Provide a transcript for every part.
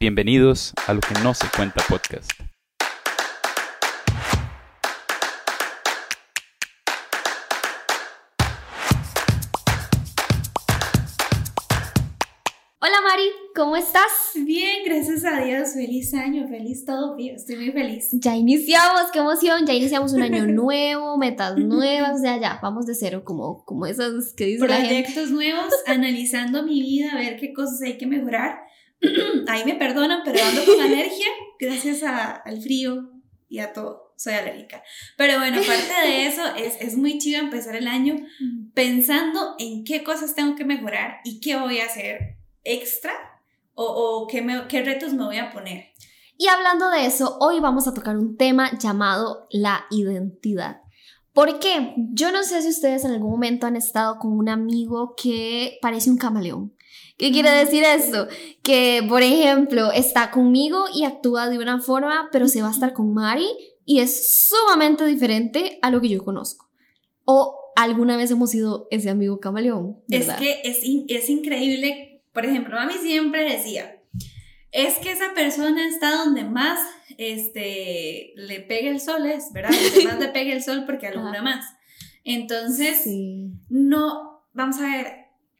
Bienvenidos a Lo que no se cuenta podcast. Hola Mari, ¿cómo estás? Bien, gracias a Dios. Feliz año, feliz todo. Estoy muy feliz. Ya iniciamos, qué emoción, ya iniciamos un año nuevo, metas nuevas, o sea, ya, vamos de cero, como, como esas que dice la gente. Proyectos nuevos, analizando mi vida, a ver qué cosas hay que mejorar. Ahí me perdonan, pero ando con alergia gracias a- al frío y a todo. Soy alérgica. Pero bueno, aparte de eso, es, es muy chido empezar el año pensando en qué cosas tengo que mejorar y qué voy a hacer extra o, o qué, me- qué retos me voy a poner. Y hablando de eso, hoy vamos a tocar un tema llamado la identidad. ¿Por qué? Yo no sé si ustedes en algún momento han estado con un amigo que parece un camaleón. ¿Qué quiere decir esto? Que, por ejemplo, está conmigo y actúa de una forma, pero se va a estar con Mari y es sumamente diferente a lo que yo conozco. O alguna vez hemos sido ese amigo camaleón. ¿verdad? Es que es, in- es increíble. Por ejemplo, mami siempre decía, es que esa persona está donde más este, le pega el sol, es, ¿verdad? Donde más le pega el sol porque alumbra más. Entonces, Sí. no, vamos a ver,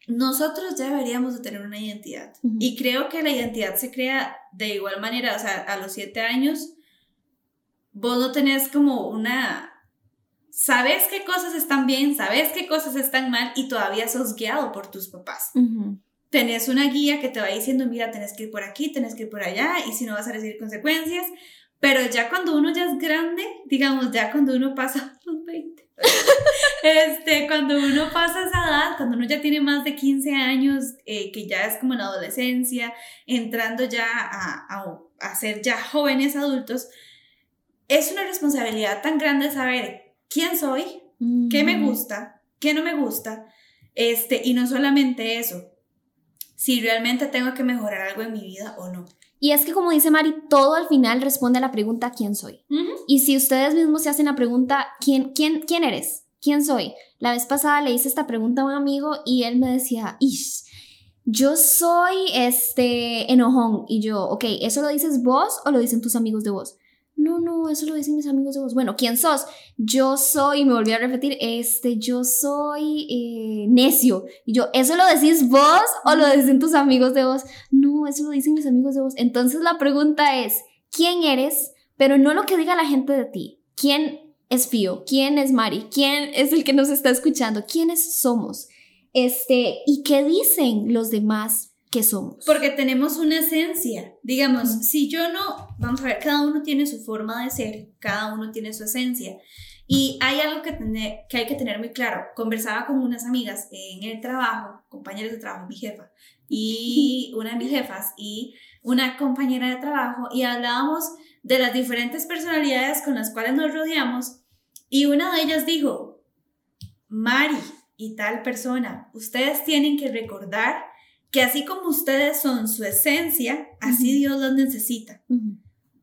nosotros ya deberíamos de tener una identidad. Ujú. Y creo que la identidad se crea de igual manera, o sea, a los siete años, vos no tenés como una... Sabes qué cosas están bien, sabes qué cosas están mal y todavía sos guiado por tus papás. Ujú. Tenés una guía que te va diciendo, mira, tenés que ir por aquí, tenés que ir por allá y si no vas a recibir consecuencias. Pero ya cuando uno ya es grande, digamos, ya cuando uno pasa los 20, este, cuando uno pasa esa edad, cuando uno ya tiene más de 15 años, eh, que ya es como en la adolescencia, entrando ya a, a, a ser ya jóvenes adultos, es una responsabilidad tan grande saber quién soy, qué me gusta, qué no me gusta, este, y no solamente eso, si realmente tengo que mejorar algo en mi vida o no. Y es que como dice Mari, todo al final responde a la pregunta ¿quién soy? Y si ustedes mismos se hacen la pregunta ¿quién, quién, quién eres? ¿Quién soy? La vez pasada le hice esta pregunta a un amigo y él me decía, Ish, yo soy este enojón. Y yo, ok, ¿eso lo dices vos o lo dicen tus amigos de vos? No, no, eso lo dicen mis amigos de vos. Bueno, ¿quién sos? Yo soy, me volví a repetir, este, yo soy eh, necio. Y yo, ¿eso lo decís vos o lo dicen tus amigos de vos? No, eso lo dicen mis amigos de vos. Entonces la pregunta es, ¿quién eres? Pero no lo que diga la gente de ti. ¿Quién es Fío? ¿Quién es Mari? ¿Quién es el que nos está escuchando? ¿Quiénes somos? Este, ¿y qué dicen los demás que somos? Porque tenemos una esencia. Digamos, si yo no, vamos a ver, cada uno tiene su forma de ser, cada uno tiene su esencia. Y hay algo que, tener, que hay que tener muy claro. Conversaba con unas amigas en el trabajo, compañeros de trabajo, mi jefa, y una de mis jefas, y una compañera de trabajo, y hablábamos de las diferentes personalidades con las cuales nos rodeamos. Y una de ellas dijo, Mari y tal persona, ustedes tienen que recordar que así como ustedes son su esencia, así. Dios los necesita.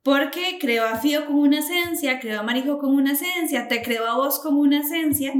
Porque creó a Fío con una esencia, creó a Marijo con una esencia, te creó a vos con una esencia.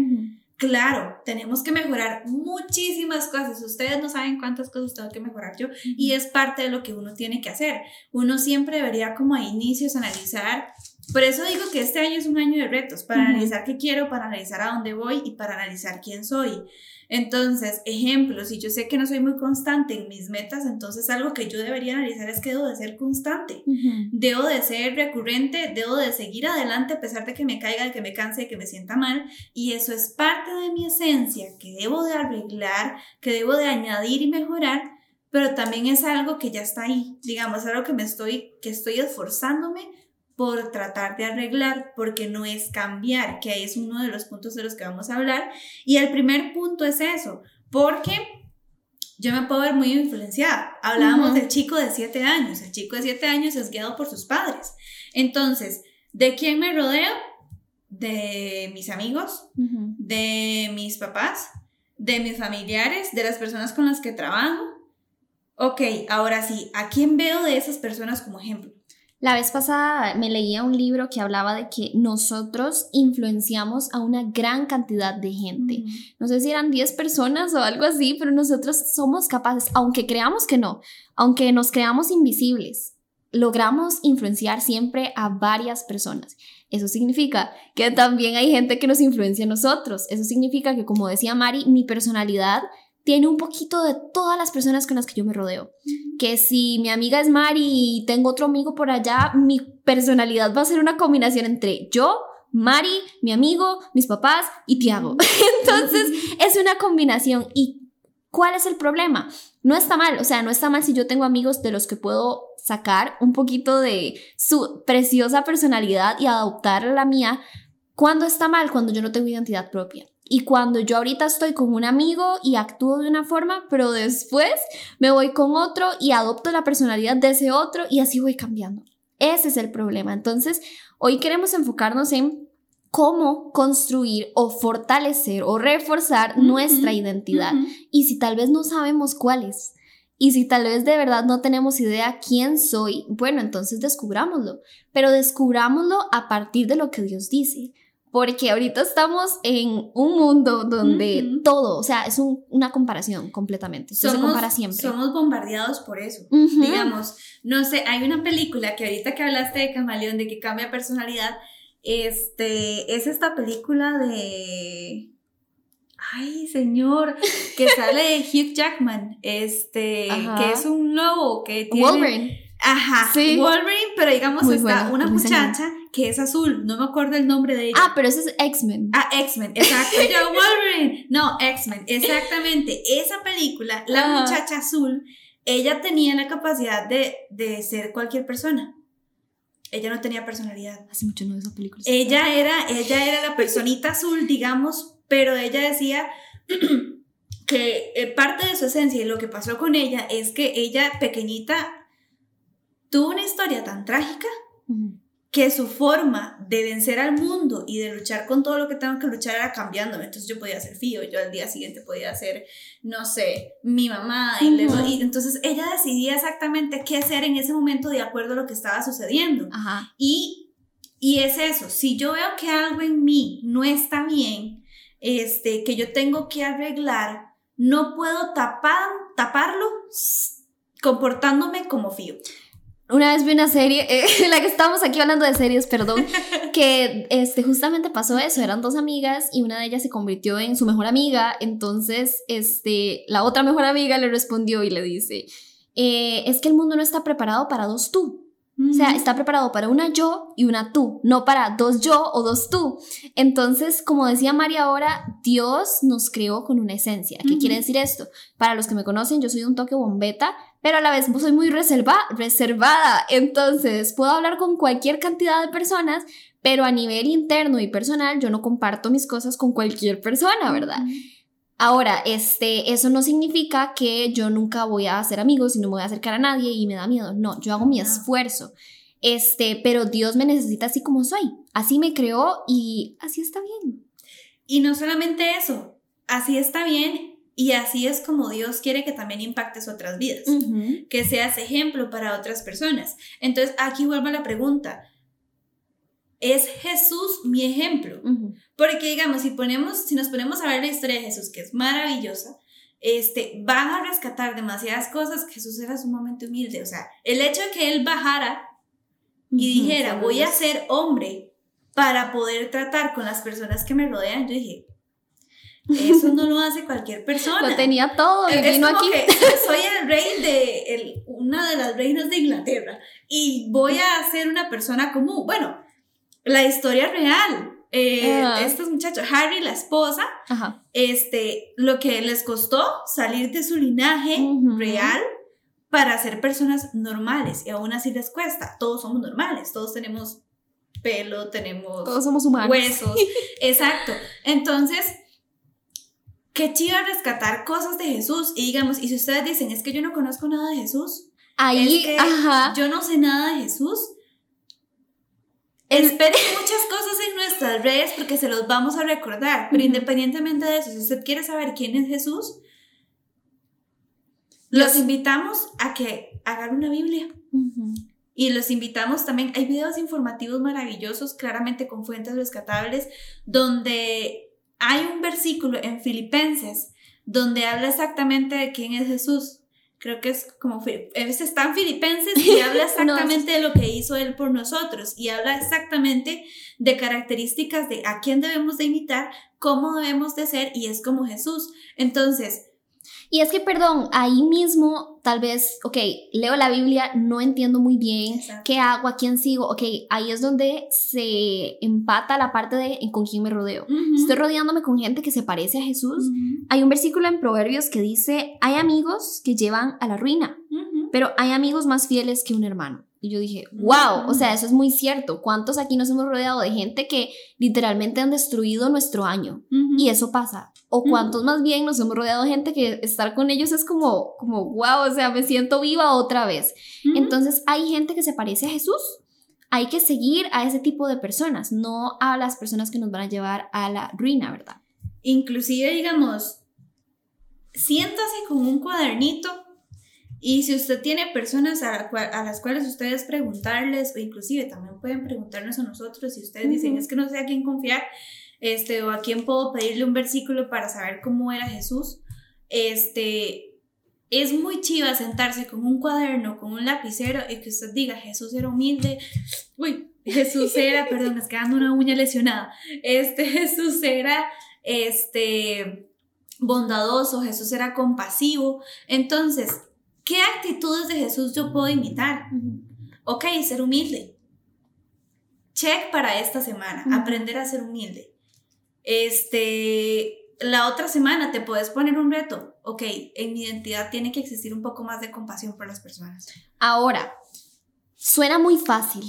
Claro, tenemos que mejorar muchísimas cosas. Ustedes no saben cuántas cosas tengo que mejorar yo y es parte de lo que uno tiene que hacer. Uno siempre debería como a inicios analizar. Por eso digo que este año es un año de retos, para analizar qué quiero, para analizar a dónde voy y para analizar quién soy. Entonces, ejemplo, si yo sé que no soy muy constante en mis metas, entonces algo que yo debería analizar es que debo de ser constante. Debo de ser recurrente, debo de seguir adelante a pesar de que me caiga, de que me canse, de que me sienta mal. Y eso es parte de mi esencia que debo de arreglar, que debo de añadir y mejorar, pero también es algo que ya está ahí. Digamos, algo que me estoy, que estoy esforzándome por tratar de arreglar, porque no es cambiar, que ahí es uno de los puntos de los que vamos a hablar. Y el primer punto es eso, porque yo me puedo ver muy influenciada. Hablábamos Ujú. del chico de 7 años. El chico de 7 años es guiado por sus padres. Entonces, ¿de quién me rodeo? De mis amigos, de mis papás, de mis familiares, de las personas con las que trabajo. Ok, ahora sí, ¿a quién veo de esas personas como ejemplo? La vez pasada me leía un libro que hablaba de que nosotros influenciamos a una gran cantidad de gente. No sé si eran 10 personas o algo así, pero nosotros somos capaces, aunque creamos que no, aunque nos creamos invisibles, logramos influenciar siempre a varias personas. Eso significa que también hay gente que nos influencia a nosotros. Eso significa que, como decía Mari, mi personalidad tiene un poquito de todas las personas con las que yo me rodeo. Que si mi amiga es Mari y tengo otro amigo por allá, mi personalidad va a ser una combinación entre yo, Mari, mi amigo, mis papás y Tiago. Entonces es una combinación. ¿Y cuál es el problema? No está mal, o sea, no está mal si yo tengo amigos de los que puedo sacar un poquito de su preciosa personalidad y adoptar la mía. ¿Cuándo está mal? Cuando yo no tengo identidad propia. Y cuando yo ahorita estoy con un amigo y actúo de una forma, pero después me voy con otro y adopto la personalidad de ese otro y así voy cambiando. Ese es el problema. Entonces, hoy queremos enfocarnos en cómo construir o fortalecer o reforzar nuestra identidad. Y si tal vez no sabemos cuál es, y si tal vez de verdad no tenemos idea quién soy, bueno, entonces descubrámoslo, pero descubrámoslo a partir de lo que Dios dice porque ahorita estamos en un mundo donde todo, o sea, es una comparación completamente. somos, se compara siempre. Somos bombardeados por eso. Digamos, no sé, hay una película que ahorita que hablaste de Camaleón, de que cambia personalidad, este, es esta película de... Ay, señor, que sale de Hugh Jackman, este, que es un lobo que tiene... Wolverine. Ajá, sí. Wolverine, pero digamos está una muchacha que es azul, no me acuerdo el nombre de ella. Ah, pero ese es X-Men. Ah, X-Men, exacto. Yo, Wolverine. No, X-Men, exactamente. Esa película, la muchacha azul, ella tenía la capacidad de, de ser cualquier persona. Ella no tenía personalidad. Hace mucho no veo esa película. Ella era, ella era la personita azul, digamos, pero ella decía que eh, parte de su esencia y lo que pasó con ella es que ella pequeñita tuvo una historia tan trágica que su forma de vencer al mundo y de luchar con todo lo que tengo que luchar era cambiándome. Entonces yo podía ser Fío, yo al día siguiente podía ser, no sé, mi mamá. Y, y, entonces ella decidía exactamente qué hacer en ese momento de acuerdo a lo que estaba sucediendo. Y, y es eso, si yo veo que algo en mí no está bien, este, que yo tengo que arreglar, no puedo tapar, taparlo comportándome como Fío. Una vez vi una serie, eh, la que estábamos aquí hablando de series, perdón, que este, justamente pasó eso, eran dos amigas y una de ellas se convirtió en su mejor amiga, entonces este, la otra mejor amiga le respondió y le dice, eh, es que el mundo no está preparado para dos tú, o sea, está preparado para una yo y una tú, no para dos yo o dos tú. Entonces, como decía María ahora, Dios nos creó con una esencia. ¿Qué quiere decir esto? Para los que me conocen, yo soy un toque bombeta, pero a la vez soy muy reserva reservada. Entonces, puedo hablar con cualquier cantidad de personas, pero a nivel interno y personal, yo no comparto mis cosas con cualquier persona, ¿verdad? Ahora, este, eso no significa que yo nunca voy a hacer amigos y no me voy a acercar a nadie y me da miedo. No, yo hago mi esfuerzo. Este, pero Dios me necesita así como soy. Así me creó y así está bien. Y no solamente eso, así está bien y así es como Dios quiere que también impactes otras vidas, que seas ejemplo para otras personas. Entonces, aquí vuelvo a la pregunta, ¿es Jesús mi ejemplo? Porque digamos, si, ponemos, si nos ponemos a ver la historia de Jesús, que es maravillosa, este, van a rescatar demasiadas cosas. que Jesús era sumamente humilde. O sea, el hecho de que él bajara y dijera, voy a ser hombre para poder tratar con las personas que me rodean, yo dije, eso no lo hace cualquier persona. Lo tenía todo y vino aquí. soy el rey de el, una de las reinas de Inglaterra y voy a ser una persona común. Bueno, la historia real eh, estos muchachos, Harry, la esposa, este, lo que les costó salir de su linaje real para ser personas normales y aún así les cuesta. Todos somos normales, todos tenemos pelo, tenemos todos somos humanos. huesos. Exacto. Entonces, qué chido rescatar cosas de Jesús y digamos, y si ustedes dicen, es que yo no conozco nada de Jesús, ahí, yo no sé nada de Jesús, Esperen muchas cosas en nuestras redes porque se los vamos a recordar, pero independientemente de eso, si usted quiere saber quién es Jesús, los invitamos a que hagan una Biblia. Y los invitamos también, hay videos informativos maravillosos, claramente con fuentes rescatables, donde hay un versículo en Filipenses donde habla exactamente de quién es Jesús. Creo que es como, está en Filipenses y habla exactamente de lo que hizo Él por nosotros y habla exactamente de características de a quién debemos de imitar, cómo debemos de ser y es como Jesús. Entonces, y es que, perdón, ahí mismo tal vez, ok, leo la Biblia, no entiendo muy bien qué hago, a quién sigo, ok, ahí es donde se empata la parte de con quién me rodeo. Estoy rodeándome con gente que se parece a Jesús. Hay un versículo en Proverbios que dice, hay amigos que llevan a la ruina, pero hay amigos más fieles que un hermano. Y yo dije, wow, o sea, eso es muy cierto. ¿Cuántos aquí nos hemos rodeado de gente que literalmente han destruido nuestro año? Y eso pasa. O cuántos más bien nos hemos rodeado de gente que estar con ellos es como, como, wow, o sea, me siento viva otra vez. Entonces hay gente que se parece a Jesús. Hay que seguir a ese tipo de personas, no a las personas que nos van a llevar a la ruina, ¿verdad? Inclusive, digamos, siéntase con un cuadernito y si usted tiene personas a, las cuales ustedes preguntarles, o inclusive también pueden preguntarnos a nosotros, si ustedes dicen, es que no sé a quién confiar, este, o a quién puedo pedirle un versículo para saber cómo era Jesús, este, es muy chiva sentarse con un cuaderno, con un lapicero y que usted diga, Jesús era humilde, uy, Jesús era, perdón, me está quedando una uña lesionada, este, Jesús era, este, bondadoso, Jesús era compasivo, entonces, ¿Qué actitudes de Jesús yo puedo imitar? Ok, ser humilde. Check para esta semana, aprender a ser humilde. Este, la otra semana te puedes poner un reto. Ok, en mi identidad tiene que existir un poco más de compasión por las personas. Ahora, Suena muy fácil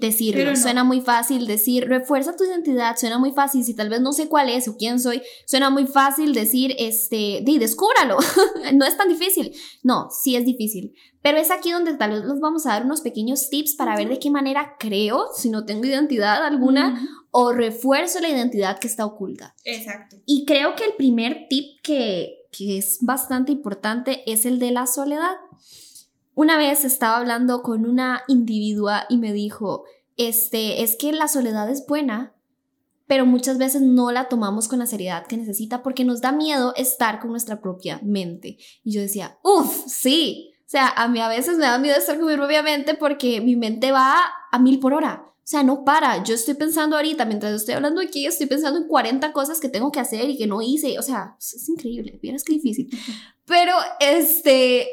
decirlo, suena muy fácil decir, refuerza tu identidad, suena muy fácil, si tal vez no sé cuál es o quién soy, suena muy fácil decir, este, di, descúbralo, no es tan difícil. No, sí es difícil, pero es aquí donde tal vez nos vamos a dar unos pequeños tips para ver de qué manera creo, si no tengo identidad alguna, o refuerzo la identidad que está oculta. Exacto. Y creo que el primer tip que, que es bastante importante es el de la soledad. Una vez estaba hablando con una individua y me dijo, este, es que la soledad es buena, pero muchas veces no la tomamos con la seriedad que necesita porque nos da miedo estar con nuestra propia mente. Y yo decía, uff, sí. O sea, a mí a veces me da miedo estar con mi propia mente porque mi mente va a mil por hora. O sea, no para. Yo estoy pensando ahorita, mientras estoy hablando aquí, estoy pensando en 40 cosas que tengo que hacer y que no hice. O sea, es increíble. Vieras que difícil. Pero, este,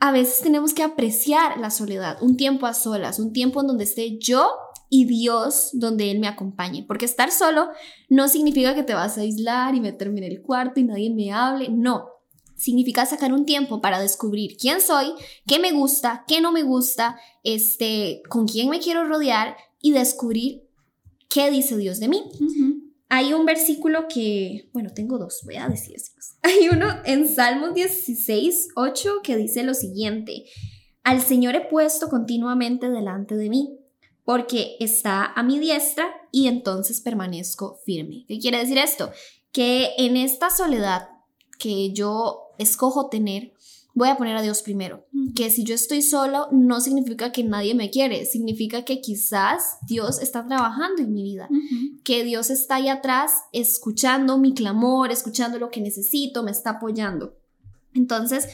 a veces tenemos que apreciar la soledad, un tiempo a solas, un tiempo en donde esté yo y Dios donde Él me acompañe. Porque estar solo no significa que te vas a aislar y meterme en el cuarto y nadie me hable. No. Significa sacar un tiempo para descubrir quién soy, qué me gusta, qué no me gusta, este, con quién me quiero rodear y descubrir qué dice Dios de mí. Hay un versículo que, bueno, tengo dos, voy a decirlos. Hay uno en Salmos 16, 8 que dice lo siguiente, al Señor he puesto continuamente delante de mí, porque está a mi diestra y entonces permanezco firme. ¿Qué quiere decir esto? Que en esta soledad que yo escojo tener, voy a poner a Dios primero. Que si yo estoy solo, no significa que nadie me quiere, significa que quizás Dios está trabajando en mi vida, que Dios está ahí atrás escuchando mi clamor, escuchando lo que necesito, me está apoyando. Entonces,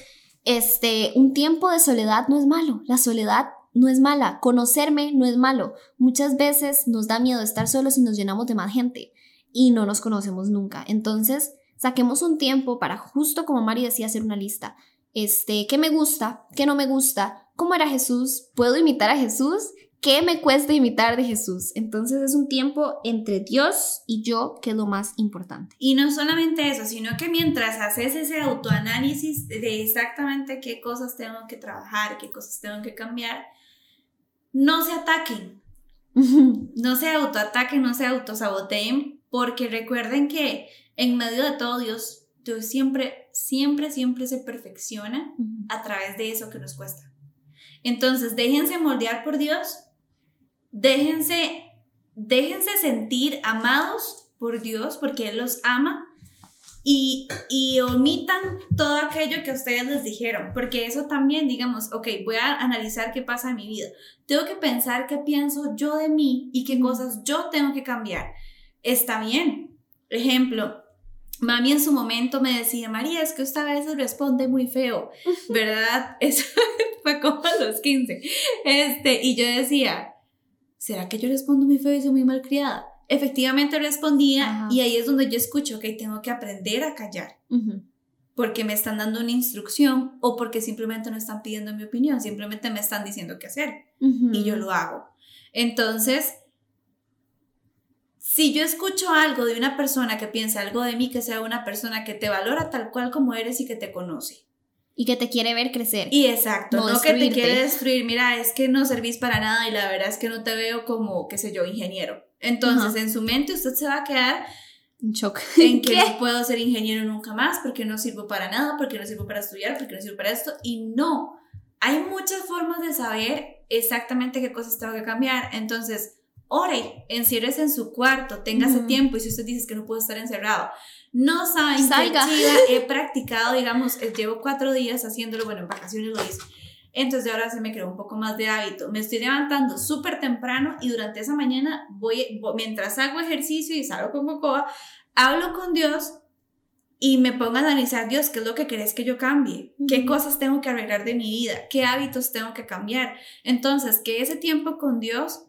este, un tiempo de soledad no es malo, la soledad no es mala, conocerme no es malo. Muchas veces nos da miedo estar solos y nos llenamos de más gente y no nos conocemos nunca. Entonces, saquemos un tiempo para, justo como Mari decía, hacer una lista este, qué me gusta, qué no me gusta, cómo era Jesús, puedo imitar a Jesús, qué me cuesta imitar de Jesús. Entonces es un tiempo entre Dios y yo que es lo más importante. Y no solamente eso, sino que mientras haces ese autoanálisis de exactamente qué cosas tengo que trabajar, qué cosas tengo que cambiar, no se ataquen. no se autoataquen, no se autosaboteen, porque recuerden que en medio de todo Dios Dios siempre, siempre, siempre se perfecciona a través de eso que nos cuesta. Entonces, déjense moldear por Dios, déjense, déjense sentir amados por Dios, porque Él los ama, y, y omitan todo aquello que ustedes les dijeron, porque eso también, digamos, ok, voy a analizar qué pasa en mi vida. Tengo que pensar qué pienso yo de mí y qué cosas yo tengo que cambiar. Está bien. Ejemplo, Mami en su momento me decía, María, es que usted a veces responde muy feo, ¿verdad? Eso fue como a los 15. Este, y yo decía, ¿será que yo respondo muy feo y soy muy malcriada? Efectivamente respondía y ahí es donde yo escucho, que tengo que aprender a callar. Porque me están dando una instrucción o porque simplemente no están pidiendo mi opinión, simplemente me están diciendo qué hacer y yo lo hago. Entonces, si yo escucho algo de una persona que piensa algo de mí, que sea una persona que te valora tal cual como eres y que te conoce. Y que te quiere ver crecer. Y exacto, no, que te quiere destruir. Mira, es que no servís para nada y la verdad es que no te veo como, qué sé yo, ingeniero. Entonces, en su mente usted se va a quedar en shock. En que no puedo ser ingeniero nunca más, porque no sirvo para nada, porque no sirvo para estudiar, porque no sirvo para esto. Y no, hay muchas formas de saber exactamente qué cosas tengo que cambiar. Entonces, ore, encierres en su cuarto, téngase tiempo y si usted dice que no puedo estar encerrado, no saben Salga. qué he practicado, digamos, eh, llevo cuatro días haciéndolo, bueno, en vacaciones lo hice. Entonces ahora se me creó un poco más de hábito. Me estoy levantando súper temprano y durante esa mañana voy, mientras hago ejercicio y salgo con Cocoa, hablo con Dios y me pongo a analizar, Dios, ¿qué es lo que querés que yo cambie? ¿Qué cosas tengo que arreglar de mi vida? ¿Qué hábitos tengo que cambiar? Entonces, que ese tiempo con Dios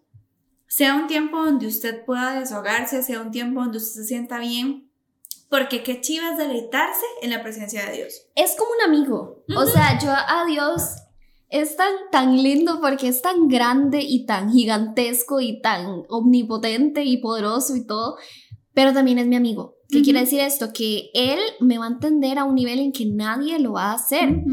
sea un tiempo donde usted pueda desahogarse, sea un tiempo donde usted se sienta bien, porque qué chivas deleitarse en la presencia de Dios. Es como un amigo, o sea, yo a Dios es tan, tan lindo porque es tan grande y tan gigantesco y tan omnipotente y poderoso y todo, pero también es mi amigo. ¿Qué quiere decir esto? Que él me va a entender a un nivel en que nadie lo va a hacer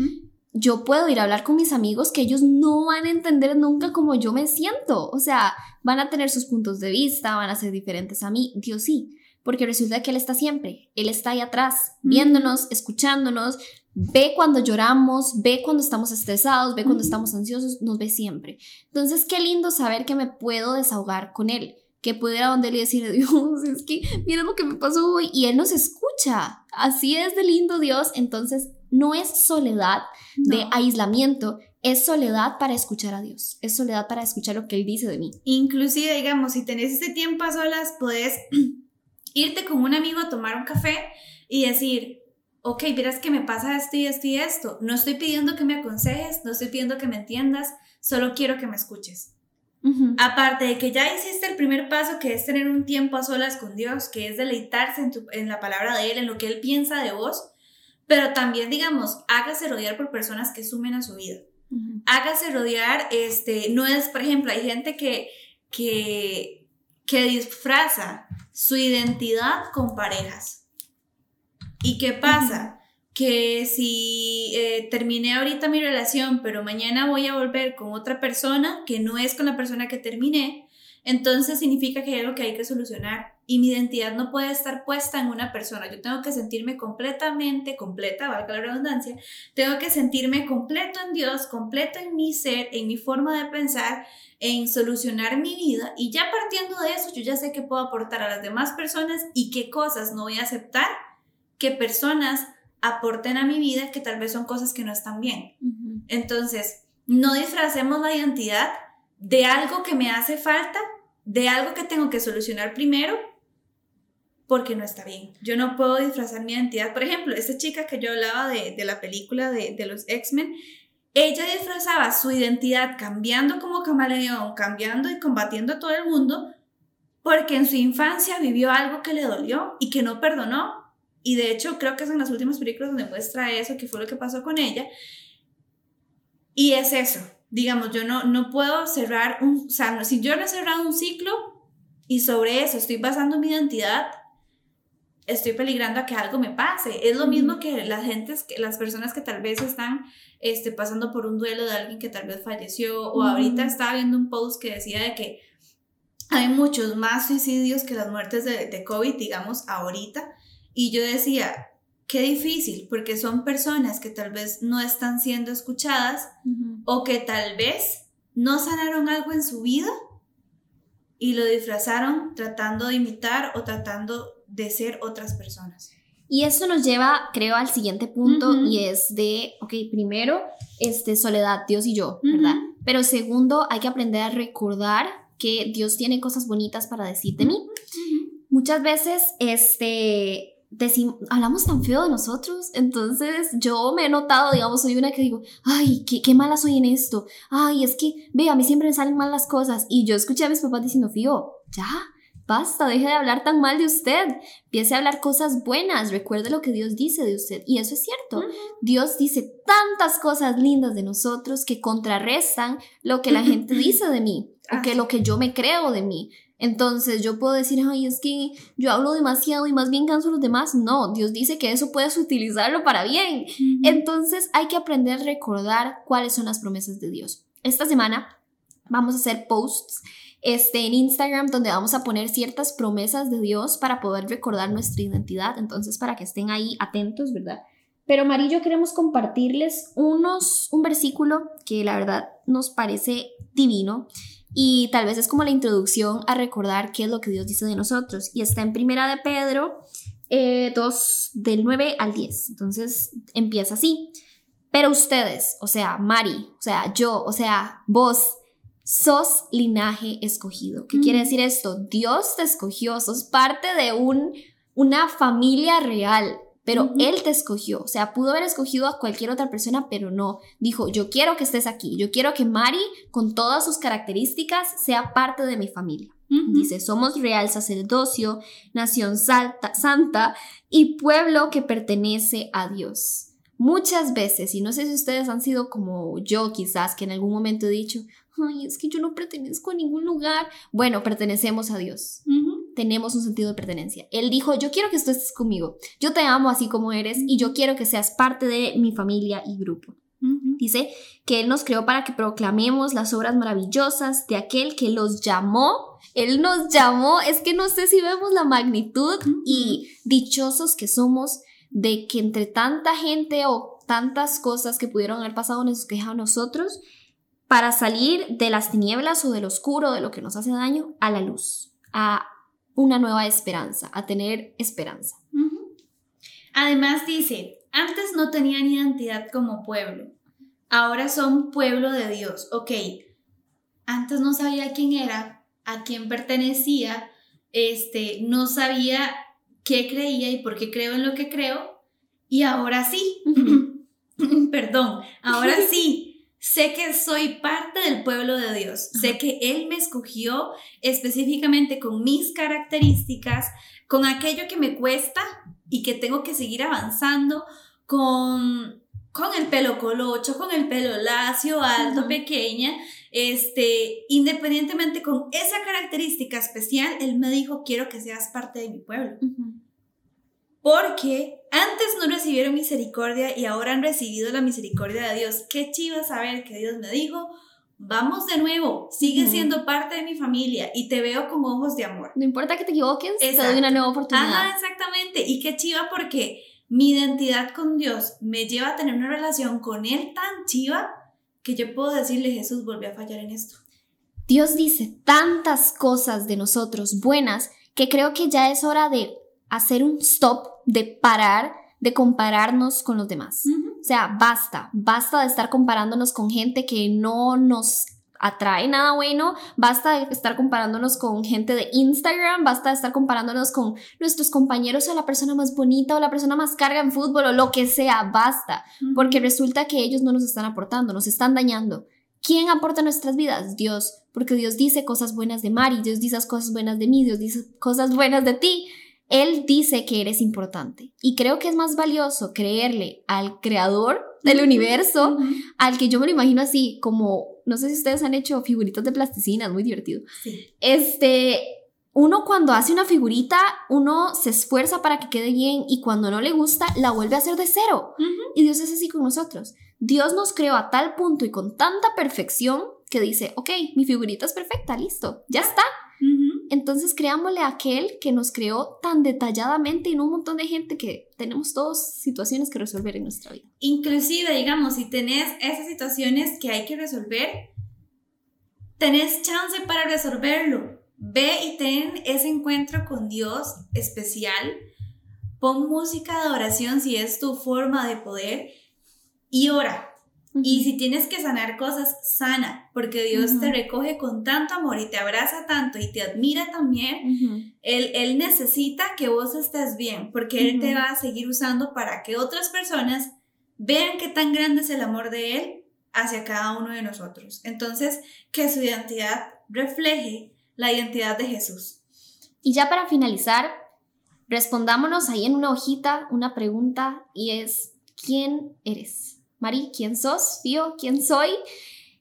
yo puedo ir a hablar con mis amigos que ellos no van a entender nunca cómo yo me siento. O sea, van a tener sus puntos de vista, van a ser diferentes a mí. Dios sí, porque resulta que Él está siempre. Él está ahí atrás, viéndonos, escuchándonos, ve cuando lloramos, ve cuando estamos estresados, ve cuando estamos ansiosos, nos ve siempre. Entonces, qué lindo saber que me puedo desahogar con Él que pudiera donde él y decirle, Dios, es que mira lo que me pasó hoy, y él nos escucha. Así es de lindo Dios. Entonces, no es soledad de aislamiento, es soledad para escuchar a Dios, es soledad para escuchar lo que Él dice de mí. Inclusive, digamos, si tenés ese tiempo a solas, puedes irte con un amigo a tomar un café y decir, ok, verás que me pasa esto y esto y esto. No estoy pidiendo que me aconsejes, no estoy pidiendo que me entiendas, solo quiero que me escuches. Aparte de que ya hiciste el primer paso, que es tener un tiempo a solas con Dios, que es deleitarse en, en la palabra de Él, en lo que Él piensa de vos, pero también, digamos, hágase rodear por personas que sumen a su vida. Hágase rodear, este, no es, por ejemplo, hay gente que, que, que disfraza su identidad con parejas. ¿Y qué pasa? Que si eh, terminé ahorita mi relación, pero mañana voy a volver con otra persona que no es con la persona que terminé, entonces significa que hay algo que hay que solucionar y mi identidad no puede estar puesta en una persona. Yo tengo que sentirme completamente completa, valga la redundancia, tengo que sentirme completo en Dios, completo en mi ser, en mi forma de pensar, en solucionar mi vida y ya partiendo de eso yo ya sé qué puedo aportar a las demás personas y qué cosas no voy a aceptar que personas aporten a mi vida que tal vez son cosas que no están bien. Entonces, no disfracemos la identidad de algo que me hace falta, de algo que tengo que solucionar primero porque no está bien. Yo no puedo disfrazar mi identidad. Por ejemplo, esta chica que yo hablaba de, la película de, de los X-Men, ella disfrazaba su identidad cambiando como camaleón, cambiando y combatiendo a todo el mundo, porque en su infancia vivió algo que le dolió y que no perdonó. Y de hecho creo que es en las últimas películas donde muestra eso, que fue lo que pasó con ella. Y es eso, digamos, yo no, no puedo cerrar un, o sea, si yo no he cerrado un ciclo y sobre eso estoy basando mi identidad, estoy peligrando a que algo me pase. Es lo mismo que las gentes, las personas que tal vez están este, pasando por un duelo de alguien que tal vez falleció o ahorita estaba viendo un post que decía de que hay muchos más suicidios que las muertes de, de COVID, digamos, ahorita. Y yo decía, qué difícil, porque son personas que tal vez no están siendo escuchadas o que tal vez no sanaron algo en su vida y lo disfrazaron tratando de imitar o tratando de ser otras personas. Y esto nos lleva, creo, al siguiente punto y es de, ok, primero, este, soledad, Dios y yo, ¿verdad? Pero segundo, hay que aprender a recordar que Dios tiene cosas bonitas para decir de mí. Muchas veces, este, hablamos tan feo de nosotros, entonces yo me he notado, digamos, soy una que digo, ay, qué, qué mala soy en esto, ay, es que, ve, a mí siempre me salen mal las cosas, y yo escuché a mis papás diciendo, Fío, ya, basta, deje de hablar tan mal de usted, empiece a hablar cosas buenas, recuerde lo que Dios dice de usted, y eso es cierto, Dios dice tantas cosas lindas de nosotros que contrarrestan lo que la gente dice de mí, o que lo que yo me creo de mí. Entonces yo puedo decir, ay, es que yo hablo demasiado y más bien canso a los demás. No, Dios dice que eso puedes utilizarlo para bien. Entonces hay que aprender a recordar cuáles son las promesas de Dios. Esta semana vamos a hacer posts este, en Instagram donde vamos a poner ciertas promesas de Dios para poder recordar nuestra identidad. Entonces para que estén ahí atentos, ¿verdad? Pero Marillo queremos compartirles unos, un versículo que la verdad nos parece divino y tal vez es como la introducción a recordar qué es lo que Dios dice de nosotros. Y está en Primera de Pedro 2, eh, del 9 al 10. Entonces empieza así. Pero ustedes, o sea, Mari, o sea, yo, o sea, vos, sos linaje escogido. ¿Qué quiere decir esto? Dios te escogió, sos parte de un, una familia real pero Él te escogió, o sea, pudo haber escogido a cualquier otra persona, pero no. Dijo, yo quiero que estés aquí, yo quiero que Mari, con todas sus características, sea parte de mi familia. Dice, somos real sacerdocio, nación santa y pueblo que pertenece a Dios. Muchas veces, y no sé si ustedes han sido como yo quizás, que en algún momento he dicho, ay, es que yo no pertenezco a ningún lugar. Bueno, pertenecemos a Dios tenemos un sentido de pertenencia. Él dijo, yo quiero que tú estés conmigo, yo te amo así como eres y yo quiero que seas parte de mi familia y grupo. Dice que Él nos creó para que proclamemos las obras maravillosas de aquel que los llamó. Él nos llamó, es que no sé si vemos la magnitud y dichosos que somos de que entre tanta gente o tantas cosas que pudieron haber pasado nos queja a nosotros, para salir de las tinieblas o del oscuro, de lo que nos hace daño, a la luz, a una nueva esperanza, a tener esperanza. Además dice, antes no tenían identidad como pueblo, ahora son pueblo de Dios. Ok, antes no sabía quién era, a quién pertenecía, este, no sabía qué creía y por qué creo en lo que creo, y ahora sí, perdón, ahora sí Sé que soy parte del pueblo de Dios. Sé que Él me escogió específicamente con mis características, con aquello que me cuesta y que tengo que seguir avanzando, con, con el pelo colocho, con el pelo lacio, alto, pequeña. Este, independientemente con esa característica especial, Él me dijo, quiero que seas parte de mi pueblo porque antes no recibieron misericordia y ahora han recibido la misericordia de Dios. Qué chido saber que Dios me dijo, vamos de nuevo, sigue siendo parte de mi familia y te veo con ojos de amor. No importa que te equivoques, te doy una nueva oportunidad. Ajá, exactamente. Y qué chiva porque mi identidad con Dios me lleva a tener una relación con Él tan chiva que yo puedo decirle, Jesús, volví a fallar en esto. Dios dice tantas cosas de nosotros buenas que creo que ya es hora de hacer un stop, de parar de compararnos con los demás. O sea, basta, basta de estar comparándonos con gente que no nos atrae nada bueno, basta de estar comparándonos con gente de Instagram, basta de estar comparándonos con nuestros compañeros o la persona más bonita o la persona más carga en fútbol o lo que sea, basta, porque resulta que ellos no nos están aportando, nos están dañando. ¿Quién aporta nuestras vidas? Dios, porque Dios dice cosas buenas de Mari, Dios dice cosas buenas de mí, Dios dice cosas buenas de ti. Él dice que eres importante y creo que es más valioso creerle al creador del universo, al que yo me lo imagino así, como, no sé si ustedes han hecho figuritas de plasticina, es muy divertido. Este, uno cuando hace una figurita, uno se esfuerza para que quede bien y cuando no le gusta, la vuelve a hacer de cero. Y Dios es así con nosotros. Dios nos creó a tal punto y con tanta perfección que dice, ok, mi figurita es perfecta, listo, ya está. Entonces creámosle a aquel que nos creó tan detalladamente y no un montón de gente que tenemos todas situaciones que resolver en nuestra vida. Inclusive, digamos, si tenés esas situaciones que hay que resolver, tenés chance para resolverlo. Ve y ten ese encuentro con Dios especial pon música de oración si es tu forma de poder y ora. Y si tienes que sanar cosas, sana, porque Dios te recoge con tanto amor y te abraza tanto y te admira también. él, él, necesita que vos estés bien, porque Él te va a seguir usando para que otras personas vean qué tan grande es el amor de Él hacia cada uno de nosotros. Entonces, que su identidad refleje la identidad de Jesús. Y ya para finalizar, respondámonos ahí en una hojita una pregunta y es, ¿quién eres? Mari, ¿quién sos? Yo, ¿quién soy?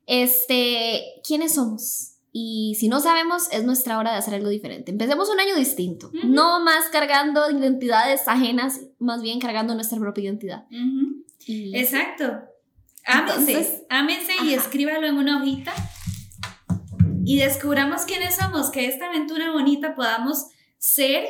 Este, ¿quiénes somos? Y si no sabemos, es nuestra hora de hacer algo diferente. Empecemos un año distinto. No más cargando identidades ajenas, más bien cargando nuestra propia identidad. Exacto. Ámense, ámense y escríbalo en una hojita y descubramos quiénes somos, que esta aventura bonita podamos ser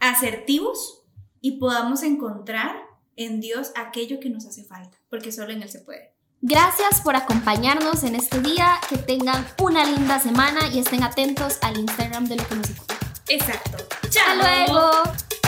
asertivos y podamos encontrar en Dios aquello que nos hace falta, porque solo en Él se puede. Gracias por acompañarnos en este día, que tengan una linda semana y estén atentos al Instagram de lo que nos ocurre. Exacto. ¡Chao! ¡Hasta luego!